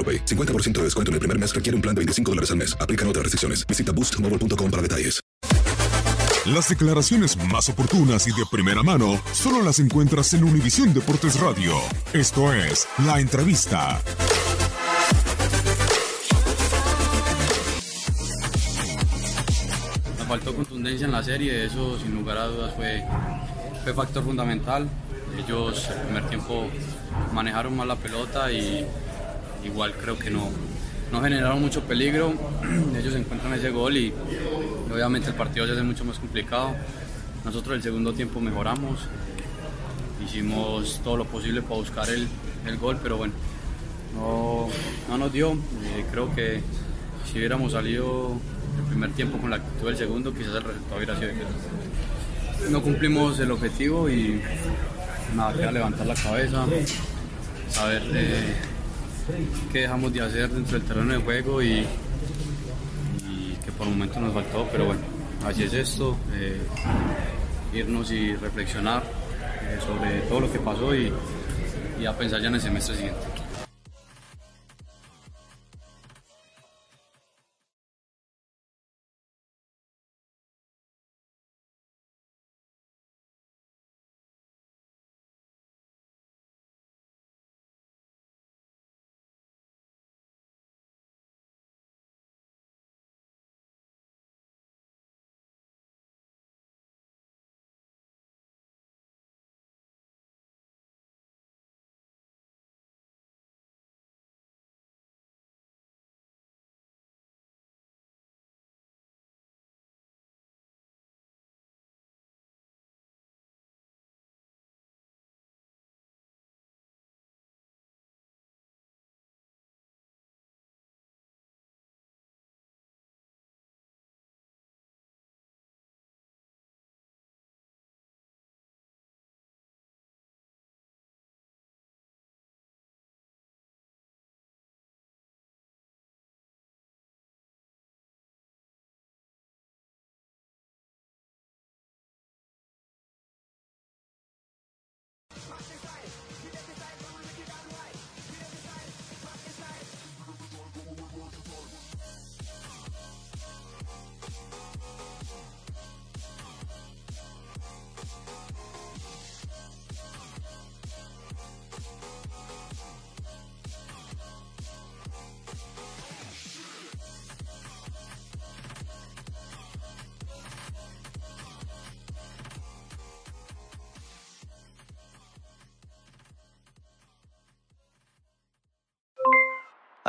AroPay. 50% de descuento en el primer mes requiere un plan de 25 dólares al mes. Aplican otras restricciones. Visita boostmobile.com para detalles. Las declaraciones más oportunas y de primera mano solo las encuentras en Univisión Deportes Radio. Esto es La Entrevista. Nos faltó contundencia en la serie, eso sin lugar a dudas fue, fue factor fundamental. Ellos el primer tiempo manejaron mal la pelota y igual creo que no, no generaron mucho peligro. Ellos encuentran ese gol y obviamente el partido se hace mucho más complicado. Nosotros el segundo tiempo mejoramos, hicimos todo lo posible para buscar el, el gol, pero bueno, no, no nos dio. Eh, creo que si hubiéramos salido el primer tiempo con la actitud del segundo, quizás el resultado hubiera sido diferente. No cumplimos el objetivo y nada, queda levantar la cabeza, saber eh, qué dejamos de hacer dentro del terreno de juego y, que por un momento nos faltó, pero bueno, así es esto, eh, irnos y reflexionar eh, sobre todo lo que pasó y a pensar ya en el semestre siguiente.